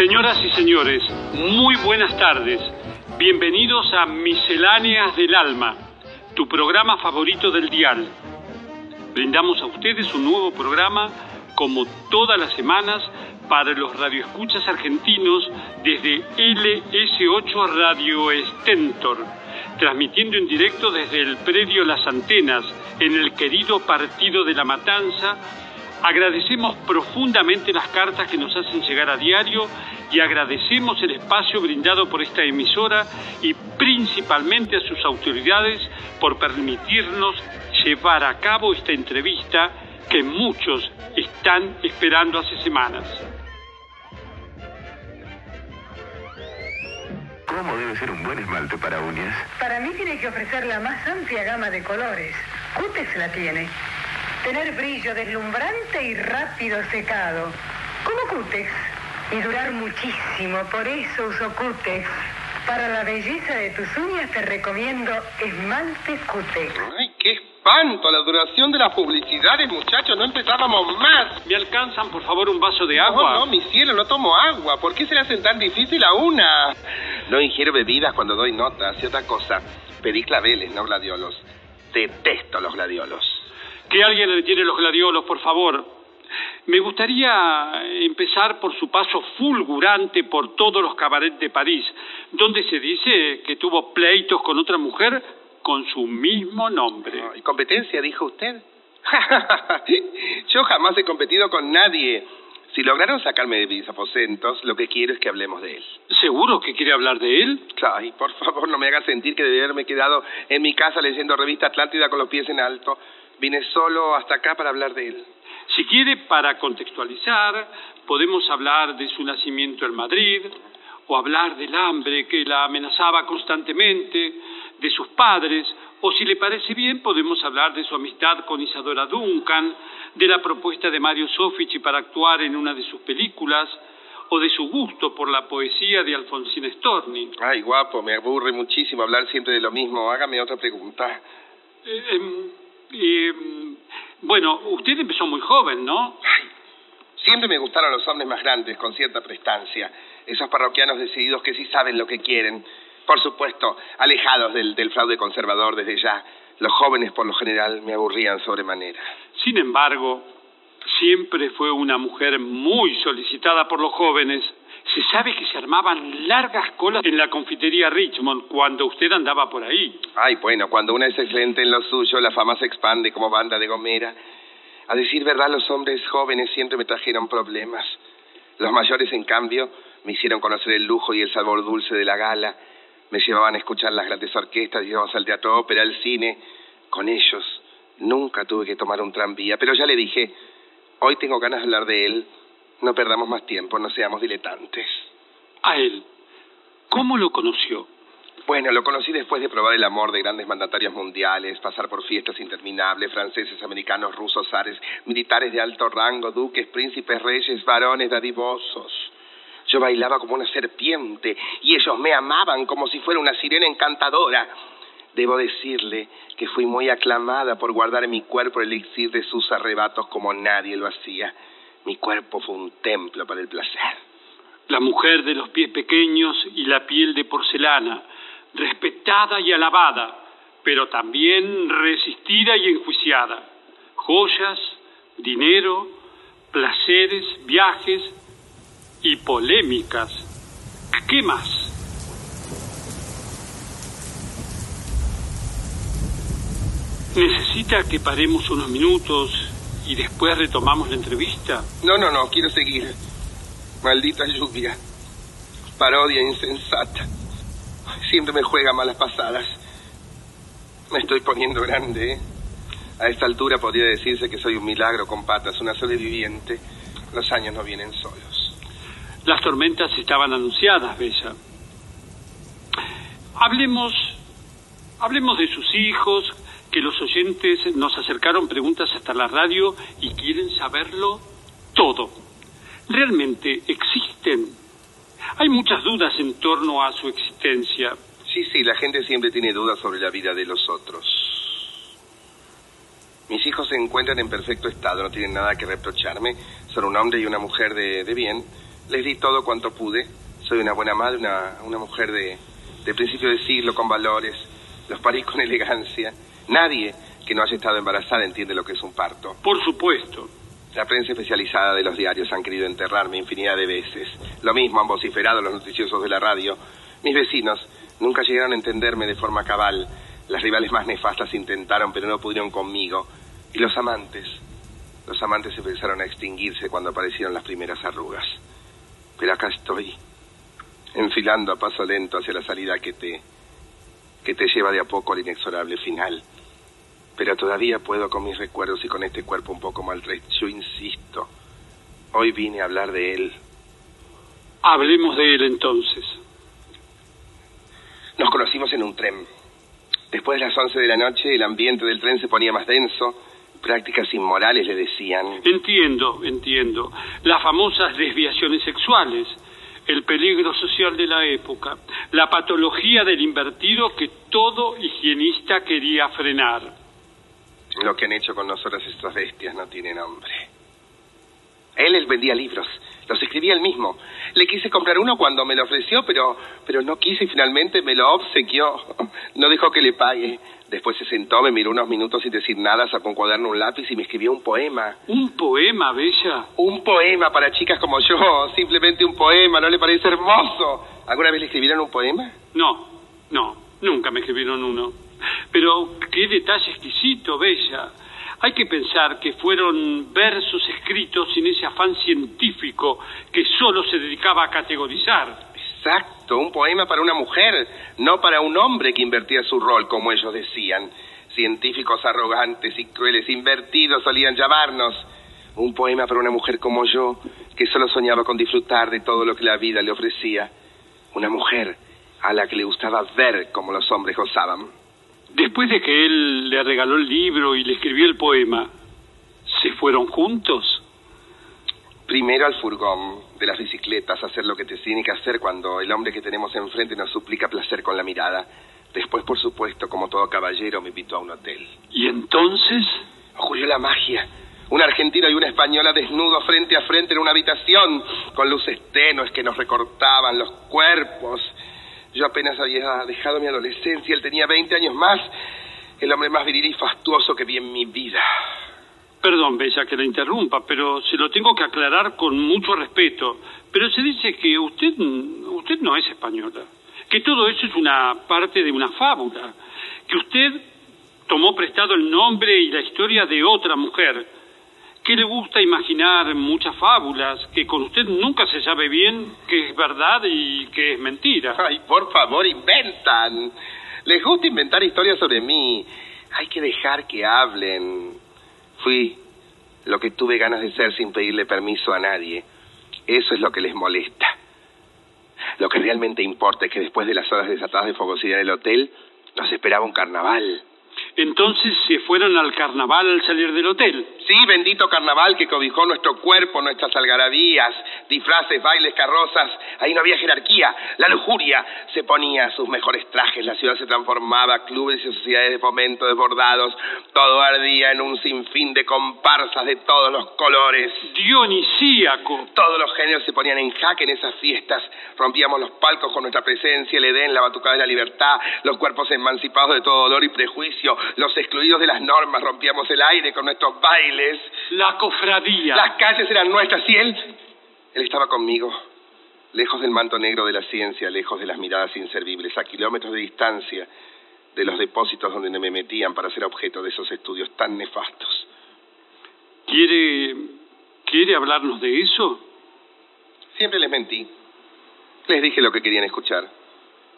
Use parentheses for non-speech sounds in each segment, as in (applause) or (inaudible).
Señoras y señores, muy buenas tardes. Bienvenidos a Misceláneas del Alma, tu programa favorito del dial. Brindamos a ustedes un nuevo programa, como todas las semanas, para los radioescuchas argentinos desde LS8 Radio Stentor, transmitiendo en directo desde el predio Las Antenas, en el querido Partido de la Matanza, Agradecemos profundamente las cartas que nos hacen llegar a diario y agradecemos el espacio brindado por esta emisora y principalmente a sus autoridades por permitirnos llevar a cabo esta entrevista que muchos están esperando hace semanas. ¿Cómo debe ser un buen esmalte para uñas? Para mí tiene que ofrecer la más amplia gama de colores. Cutex la tiene. Tener brillo deslumbrante y rápido secado. Como Cutex. Y durar muchísimo. Por eso uso Cutex. Para la belleza de tus uñas te recomiendo esmalte Cutex. ¡Ay, qué espanto! La duración de las publicidades, muchachos, no empezábamos más. ¿Me alcanzan, por favor, un vaso de agua? No, no, mi cielo, no tomo agua. ¿Por qué se le hacen tan difícil a una? No ingiero bebidas cuando doy notas y otra cosa. Pedí claveles, no gladiolos. Detesto los gladiolos. Que alguien le retire los gladiolos, por favor. Me gustaría empezar por su paso fulgurante por todos los cabarets de París, donde se dice que tuvo pleitos con otra mujer con su mismo nombre. ¿Y competencia, dijo usted? (laughs) Yo jamás he competido con nadie. Si lograron sacarme de mis aposentos, lo que quiero es que hablemos de él. ¿Seguro que quiere hablar de él? Ay, por favor, no me haga sentir que debe haberme quedado en mi casa leyendo revista Atlántida con los pies en alto. Vine solo hasta acá para hablar de él. Si quiere, para contextualizar, podemos hablar de su nacimiento en Madrid, o hablar del hambre que la amenazaba constantemente, de sus padres, o si le parece bien, podemos hablar de su amistad con Isadora Duncan, de la propuesta de Mario Sofici para actuar en una de sus películas, o de su gusto por la poesía de Alfonsín Storni. Ay, guapo, me aburre muchísimo hablar siempre de lo mismo. Hágame otra pregunta. Eh, em, eh, bueno, usted empezó muy joven, ¿no? Ay, siempre me gustaron los hombres más grandes, con cierta prestancia. Esos parroquianos decididos que sí saben lo que quieren. Por supuesto, alejados del, del fraude conservador desde ya. Los jóvenes, por lo general, me aburrían sobremanera. Sin embargo, siempre fue una mujer muy solicitada por los jóvenes. Se sabe que se armaban largas colas en la confitería Richmond cuando usted andaba por ahí. Ay, bueno, cuando una es excelente en lo suyo, la fama se expande como banda de gomera. A decir verdad, los hombres jóvenes siempre me trajeron problemas. Los mayores, en cambio, me hicieron conocer el lujo y el sabor dulce de la gala. Me llevaban a escuchar las grandes orquestas, íbamos al teatro ópera, al cine. Con ellos nunca tuve que tomar un tranvía, pero ya le dije, hoy tengo ganas de hablar de él. No perdamos más tiempo, no seamos diletantes. A él, ¿cómo lo conoció? Bueno, lo conocí después de probar el amor de grandes mandatarios mundiales, pasar por fiestas interminables, franceses, americanos, rusos, zares, militares de alto rango, duques, príncipes, reyes, varones, dadivosos. Yo bailaba como una serpiente y ellos me amaban como si fuera una sirena encantadora. Debo decirle que fui muy aclamada por guardar en mi cuerpo el elixir de sus arrebatos como nadie lo hacía. Mi cuerpo fue un templo para el placer. La mujer de los pies pequeños y la piel de porcelana, respetada y alabada, pero también resistida y enjuiciada. Joyas, dinero, placeres, viajes y polémicas. ¿Qué más? ¿Necesita que paremos unos minutos y después retomamos la entrevista? No, no, no, quiero seguir. Maldita lluvia. Parodia insensata. Siempre me juega malas pasadas. Me estoy poniendo grande, ¿eh? A esta altura podría decirse que soy un milagro con patas, una sobreviviente. Los años no vienen solos. Las tormentas estaban anunciadas, Bella. Hablemos, hablemos de sus hijos, que los oyentes nos acercaron preguntas hasta la radio y quieren saberlo todo. ¿Realmente existen? Hay muchas dudas en torno a su existencia. Sí, sí, la gente siempre tiene dudas sobre la vida de los otros. Mis hijos se encuentran en perfecto estado, no tienen nada que reprocharme. Son un hombre y una mujer de, de bien. Les di todo cuanto pude. Soy una buena madre, una, una mujer de, de principio de siglo con valores. Los parí con (laughs) elegancia. Nadie que no haya estado embarazada entiende lo que es un parto. Por supuesto. La prensa especializada de los diarios han querido enterrarme infinidad de veces. Lo mismo han vociferado los noticiosos de la radio. Mis vecinos nunca llegaron a entenderme de forma cabal. Las rivales más nefastas intentaron, pero no pudieron conmigo. Y los amantes. Los amantes empezaron a extinguirse cuando aparecieron las primeras arrugas. Pero acá estoy, enfilando a paso lento hacia la salida que te. que te lleva de a poco al inexorable final. Pero todavía puedo con mis recuerdos y con este cuerpo un poco maltrecho. Yo insisto. Hoy vine a hablar de él. Hablemos de él entonces. Nos conocimos en un tren. Después de las 11 de la noche, el ambiente del tren se ponía más denso. Prácticas inmorales le decían. Entiendo, entiendo. Las famosas desviaciones sexuales, el peligro social de la época, la patología del invertido que todo higienista quería frenar. Lo que han hecho con nosotras estas bestias no tiene nombre. Él vendía libros, los escribía él mismo. Le quise comprar uno cuando me lo ofreció, pero, pero no quise y finalmente me lo obsequió. No dejó que le pague. Después se sentó, me miró unos minutos sin decir nada, sacó un cuaderno, un lápiz y me escribió un poema. ¿Un poema, Bella? Un poema para chicas como yo, simplemente un poema, ¿no le parece hermoso? ¿Alguna vez le escribieron un poema? No, no, nunca me escribieron uno. Pero qué detalle exquisito, Bella. Hay que pensar que fueron versos escritos sin ese afán científico que solo se dedicaba a categorizar. Exacto, un poema para una mujer, no para un hombre que invertía su rol, como ellos decían. Científicos arrogantes y crueles, invertidos solían llamarnos. Un poema para una mujer como yo, que solo soñaba con disfrutar de todo lo que la vida le ofrecía. Una mujer a la que le gustaba ver cómo los hombres gozaban. Después de que él le regaló el libro y le escribió el poema, ¿se fueron juntos? Primero al furgón de las bicicletas, hacer lo que te tiene que hacer cuando el hombre que tenemos enfrente nos suplica placer con la mirada. Después, por supuesto, como todo caballero, me invitó a un hotel. ¿Y entonces? Ocurrió la magia. Un argentino y una española desnudos frente a frente en una habitación, con luces tenues que nos recortaban los cuerpos. Yo apenas había dejado mi adolescencia, él tenía 20 años más, el hombre más viril y fastuoso que vi en mi vida. Perdón, Bella, que la interrumpa, pero se lo tengo que aclarar con mucho respeto. Pero se dice que usted, usted no es española, que todo eso es una parte de una fábula, que usted tomó prestado el nombre y la historia de otra mujer, que le gusta imaginar muchas fábulas, que con usted nunca se sabe bien qué es verdad y qué es mentira. Ay, por favor, inventan. Les gusta inventar historias sobre mí. Hay que dejar que hablen. Fui lo que tuve ganas de ser sin pedirle permiso a nadie. Eso es lo que les molesta. Lo que realmente importa es que después de las horas desatadas de fogosidad del hotel, nos esperaba un carnaval. Entonces se fueron al carnaval al salir del hotel. Sí, bendito carnaval que cobijó nuestro cuerpo, nuestras algarabías, disfraces, bailes, carrozas. Ahí no había jerarquía. La lujuria se ponía sus mejores trajes. La ciudad se transformaba, clubes y sociedades de fomento desbordados. Todo ardía en un sinfín de comparsas de todos los colores. Dionisíaco. Todos los géneros se ponían en jaque en esas fiestas. Rompíamos los palcos con nuestra presencia, el Edén, la batucada de la libertad, los cuerpos emancipados de todo dolor y prejuicio, los excluidos de las normas, rompíamos el aire con nuestros bailes. La cofradía. Las calles eran nuestras y él, él estaba conmigo, lejos del manto negro de la ciencia, lejos de las miradas inservibles, a kilómetros de distancia de los depósitos donde me metían para ser objeto de esos estudios tan nefastos. ¿Quiere, quiere hablarnos de eso? Siempre les mentí. Les dije lo que querían escuchar.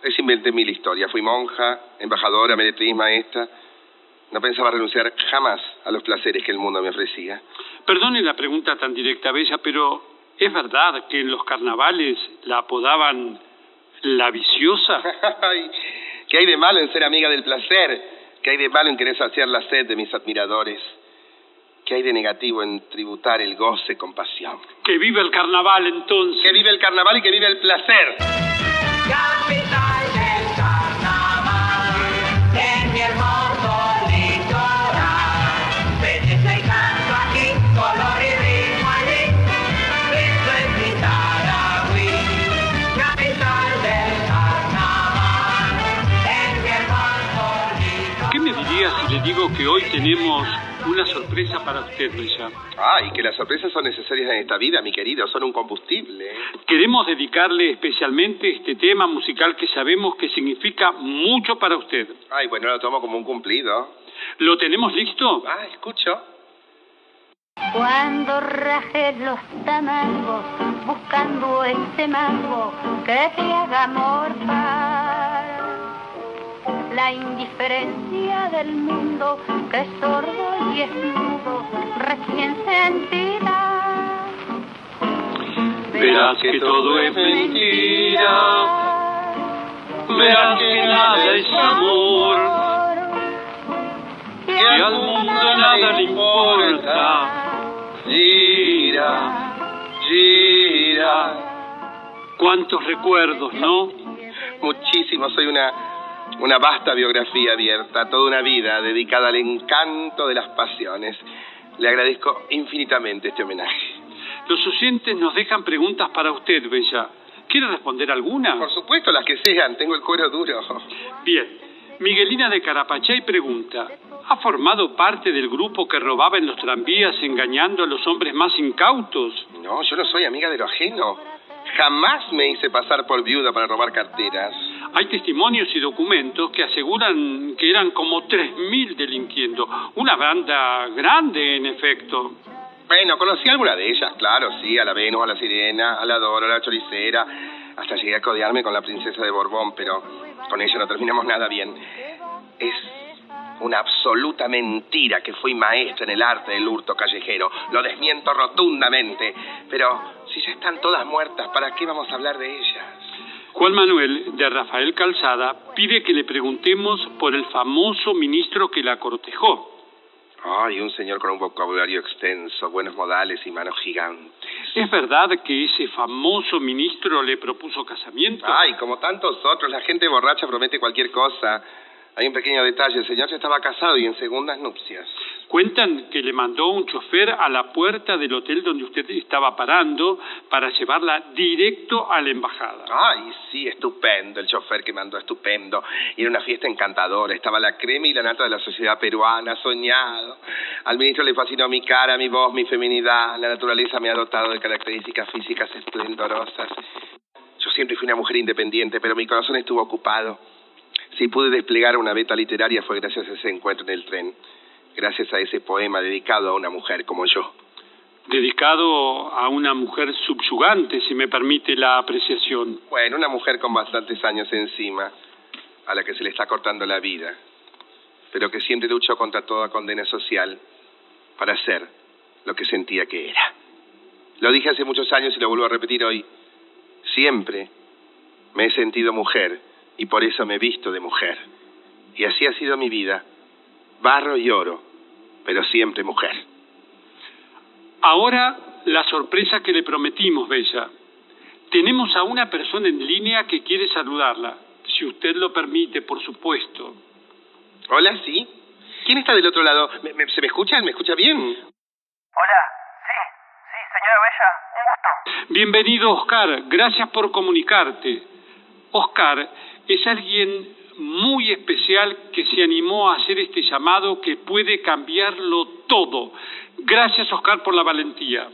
Les inventé mil historias. Fui monja, embajadora, meretriz, maestra. No pensaba renunciar jamás a los placeres que el mundo me ofrecía. Perdone la pregunta tan directa, Bella, pero ¿es verdad que en los carnavales la apodaban la viciosa? (laughs) ¿Qué hay de malo en ser amiga del placer? ¿Qué hay de malo en querer saciar la sed de mis admiradores? ¿Qué hay de negativo en tributar el goce con pasión? Que vive el carnaval entonces. Que vive el carnaval y que vive el placer. Capital le digo que hoy tenemos una sorpresa para usted, Bella. Ay, que las sorpresas son necesarias en esta vida, mi querido, son un combustible. Queremos dedicarle especialmente este tema musical que sabemos que significa mucho para usted. Ay, bueno, lo tomo como un cumplido. ¿Lo tenemos listo? Ah, escucho. Cuando rajes los tamangos buscando ese mango que te haga morfar la indiferencia del mundo que es sordo y es mudo recién sentida Verás que todo es mentira, verás que nada es amor, que al mundo nada le importa. Gira, gira. Cuántos recuerdos, ¿no? Muchísimo, soy una, una vasta biografía abierta, toda una vida dedicada al encanto de las pasiones. Le agradezco infinitamente este homenaje. Los oyentes nos dejan preguntas para usted, Bella. ¿Quiere responder alguna? Por supuesto, las que sean, tengo el cuero duro. Bien. Miguelina de Carapachay pregunta, ¿ha formado parte del grupo que robaba en los tranvías engañando a los hombres más incautos? No, yo no soy amiga de lo ajeno. Jamás me hice pasar por viuda para robar carteras. Hay testimonios y documentos que aseguran que eran como 3.000 delinquiendo. Una banda grande, en efecto. Bueno, conocí alguna de ellas, claro, sí, a la Venus, a la Sirena, a la Dora, a la Choricera. Hasta llegué a codearme con la princesa de Borbón, pero con ella no terminamos nada bien. Es una absoluta mentira que fui maestra en el arte del hurto callejero. Lo desmiento rotundamente. Pero si ya están todas muertas, ¿para qué vamos a hablar de ellas? Juan Manuel de Rafael Calzada pide que le preguntemos por el famoso ministro que la cortejó. Ay, un señor con un vocabulario extenso, buenos modales y manos gigantes. ¿Es verdad que ese famoso ministro le propuso casamiento? Ay, como tantos otros, la gente borracha promete cualquier cosa. Hay un pequeño detalle, el señor ya estaba casado y en segundas nupcias. Cuentan que le mandó un chofer a la puerta del hotel donde usted estaba parando para llevarla directo a la embajada. Ay, sí, estupendo, el chofer que mandó, estupendo. Era una fiesta encantadora, estaba la crema y la nata de la sociedad peruana, soñado. Al ministro le fascinó mi cara, mi voz, mi feminidad. La naturaleza me ha dotado de características físicas esplendorosas. Yo siempre fui una mujer independiente, pero mi corazón estuvo ocupado. Si pude desplegar una beta literaria fue gracias a ese encuentro en el tren, gracias a ese poema dedicado a una mujer como yo. Dedicado a una mujer subyugante, si me permite la apreciación. Bueno, una mujer con bastantes años encima, a la que se le está cortando la vida, pero que siempre luchó contra toda condena social para ser lo que sentía que era. Lo dije hace muchos años y lo vuelvo a repetir hoy. Siempre me he sentido mujer y por eso me he visto de mujer. Y así ha sido mi vida, barro y oro, pero siempre mujer. Ahora, la sorpresa que le prometimos, Bella. Tenemos a una persona en línea que quiere saludarla. Si usted lo permite, por supuesto. Hola, ¿sí? ¿Quién está del otro lado? ¿Me- me- ¿Se me escucha? ¿Me escucha bien? Hola, sí, sí, señora Bella, un gusto. Bienvenido, Oscar. Gracias por comunicarte. Oscar es alguien muy especial que se animó a hacer este llamado que puede cambiarlo todo. Gracias, Oscar, por la valentía.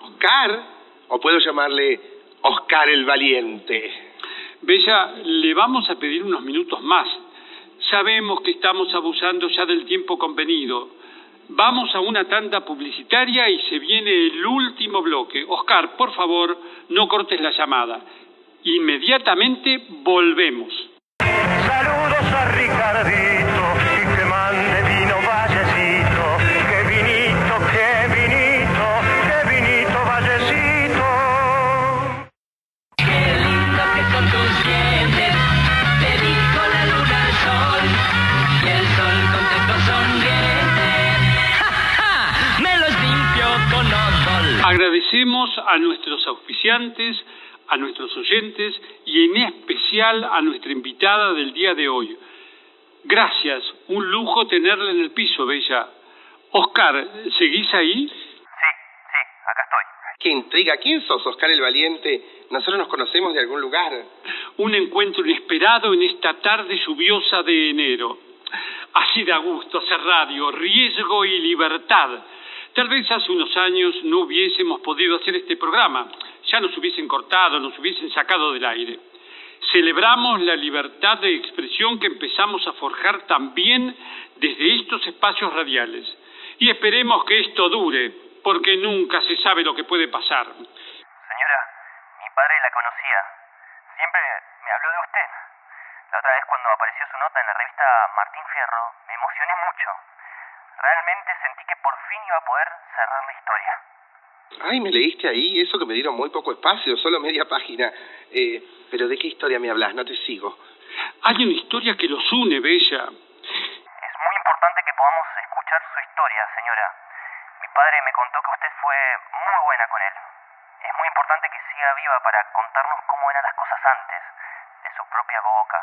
¿Oscar? ¿O puedo llamarle Oscar el Valiente? Bella, le vamos a pedir unos minutos más. Sabemos que estamos abusando ya del tiempo convenido. Vamos a una tanda publicitaria y se viene el último bloque. Oscar, por favor, no cortes la llamada. Inmediatamente volvemos. Saludos a Ricardito y que mande vino vallecito. Que vinito, que vinito, que vinito vallecito. Qué lindo que son tus dientes, te dijo la luna al sol, y el sol contestó sonriente. ¡Ja, ja! Me los limpio con odol. Agradecemos a nuestros auspiciantes, a nuestros oyentes y en especial a nuestra invitada del día de hoy. Gracias, un lujo tenerla en el piso, Bella. Oscar, ¿seguís ahí? Sí, sí, acá estoy. ¡Qué intriga! ¿Quién sos, Oscar el Valiente? Nosotros nos conocemos de algún lugar. Un encuentro inesperado en esta tarde lluviosa de enero. Así da gusto hacer radio, riesgo y libertad. Tal vez hace unos años no hubiésemos podido hacer este programa. Ya nos hubiesen cortado, nos hubiesen sacado del aire. Celebramos la libertad de expresión que empezamos a forjar también desde estos espacios radiales. Y esperemos que esto dure, porque nunca se sabe lo que puede pasar. Señora, mi padre la conocía. Siempre me habló de usted. La otra vez cuando apareció su nota en la revista Martín Fierro, me emocioné mucho. Realmente sentí que por fin iba a poder cerrar la historia. Ay, me leíste ahí, eso que me dieron muy poco espacio, solo media página. Eh, pero ¿de qué historia me hablas? No te sigo. Hay una historia que los une, Bella. Es muy importante que podamos escuchar su historia, señora. Mi padre me contó que usted fue muy buena con él. Es muy importante que siga viva para contarnos cómo eran las cosas antes, de su propia boca.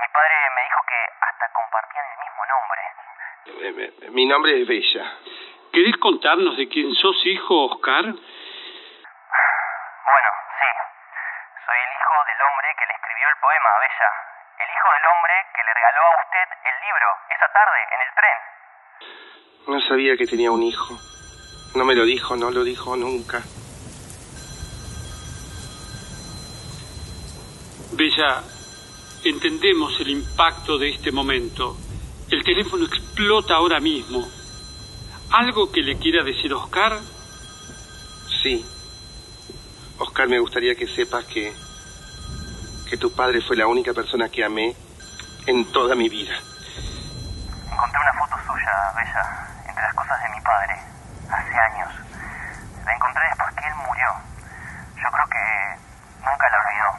Mi padre me dijo que hasta compartían el mismo nombre. Mi nombre es Bella. ¿Querés contarnos de quién sos hijo, Oscar? Bueno, sí. Soy el hijo del hombre que le escribió el poema, Bella. El hijo del hombre que le regaló a usted el libro esa tarde en el tren. No sabía que tenía un hijo. No me lo dijo, no lo dijo nunca. Bella, entendemos el impacto de este momento. El teléfono explota ahora mismo. ¿Algo que le quiera decir Oscar? Sí. Oscar, me gustaría que sepas que que tu padre fue la única persona que amé en toda mi vida. Encontré una foto suya, Bella, entre las cosas de mi padre, hace años. La encontré después que él murió. Yo creo que nunca la olvidó,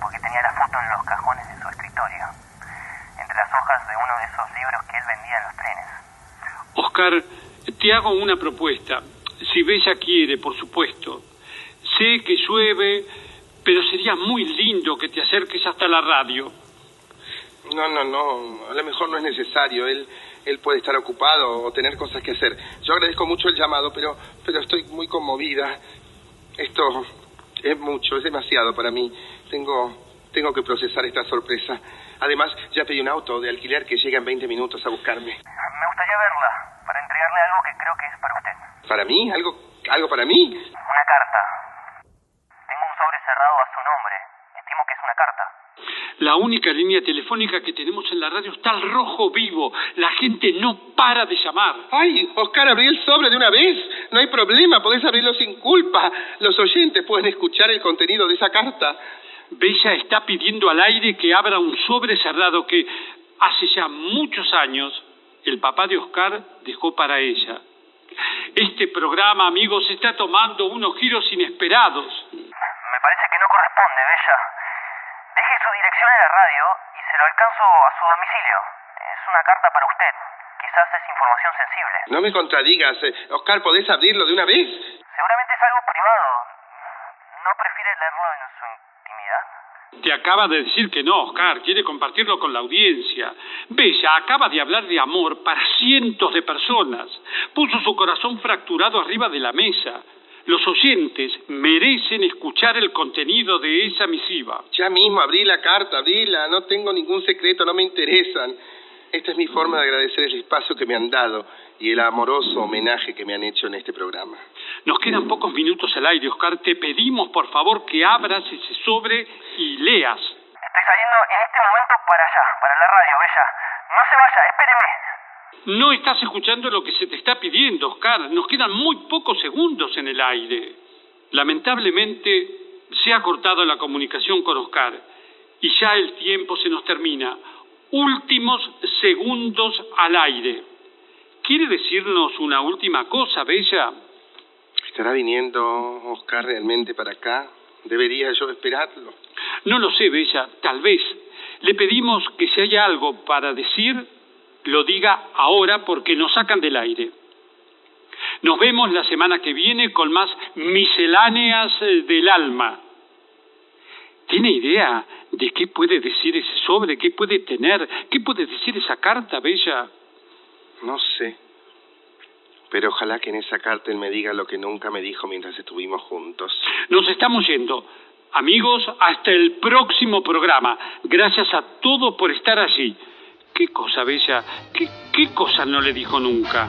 porque tenía la foto en los cajones de su escritorio, entre las hojas de uno de esos libros que él vendía en los trenes. Oscar, te hago una propuesta. Si Bella quiere, por supuesto. Sé que llueve, pero sería muy lindo que te acerques hasta la radio. No, no, no. A lo mejor no es necesario. Él, él puede estar ocupado o tener cosas que hacer. Yo agradezco mucho el llamado, pero, pero estoy muy conmovida. Esto es mucho, es demasiado para mí. Tengo, tengo que procesar esta sorpresa. Además, ya pedí un auto de alquiler que llega en 20 minutos a buscarme. Me gustaría verla, para entregarle algo que creo que es para usted. ¿Para mí? ¿Algo, algo para mí? Una carta. Tengo un sobre cerrado a su nombre. Estimo que es una carta. La única línea telefónica que tenemos en la radio está al rojo vivo. La gente no para de llamar. Ay, Oscar, abrí el sobre de una vez. No hay problema, podés abrirlo sin culpa. Los oyentes pueden escuchar el contenido de esa carta. Bella está pidiendo al aire que abra un sobre cerrado que hace ya muchos años el papá de Oscar dejó para ella. Este programa, amigos, está tomando unos giros inesperados. Me parece que no corresponde, Bella. Deje su dirección en la radio y se lo alcanzo a su domicilio. Es una carta para usted. Quizás es información sensible. No me contradigas. eh, Oscar, ¿podés abrirlo de una vez? Seguramente es algo privado. ¿No prefiere leerlo en su intimidad? Te acaba de decir que no, Oscar, quiere compartirlo con la audiencia. Bella acaba de hablar de amor para cientos de personas. Puso su corazón fracturado arriba de la mesa. Los oyentes merecen escuchar el contenido de esa misiva. Ya mismo abrí la carta, abrila. No tengo ningún secreto, no me interesan. Esta es mi forma de agradecer el espacio que me han dado y el amoroso homenaje que me han hecho en este programa. Nos quedan pocos minutos al aire, Oscar. Te pedimos, por favor, que abras ese sobre y leas. Estoy saliendo en este momento para allá, para la radio, Bella. No se vaya, espéreme. No estás escuchando lo que se te está pidiendo, Oscar. Nos quedan muy pocos segundos en el aire. Lamentablemente, se ha cortado la comunicación con Oscar y ya el tiempo se nos termina. Últimos segundos al aire. ¿Quiere decirnos una última cosa, Bella? ¿Estará viniendo Oscar realmente para acá? ¿Debería yo esperarlo? No lo sé, Bella, tal vez. Le pedimos que si hay algo para decir, lo diga ahora porque nos sacan del aire. Nos vemos la semana que viene con más misceláneas eh, del alma. ¿Tiene idea de qué puede decir ese sobre? ¿Qué puede tener? ¿Qué puede decir esa carta, Bella? No sé. Pero ojalá que en esa carta él me diga lo que nunca me dijo mientras estuvimos juntos. Nos estamos yendo. Amigos, hasta el próximo programa. Gracias a todos por estar allí. ¿Qué cosa, Bella? ¿Qué, qué cosa no le dijo nunca?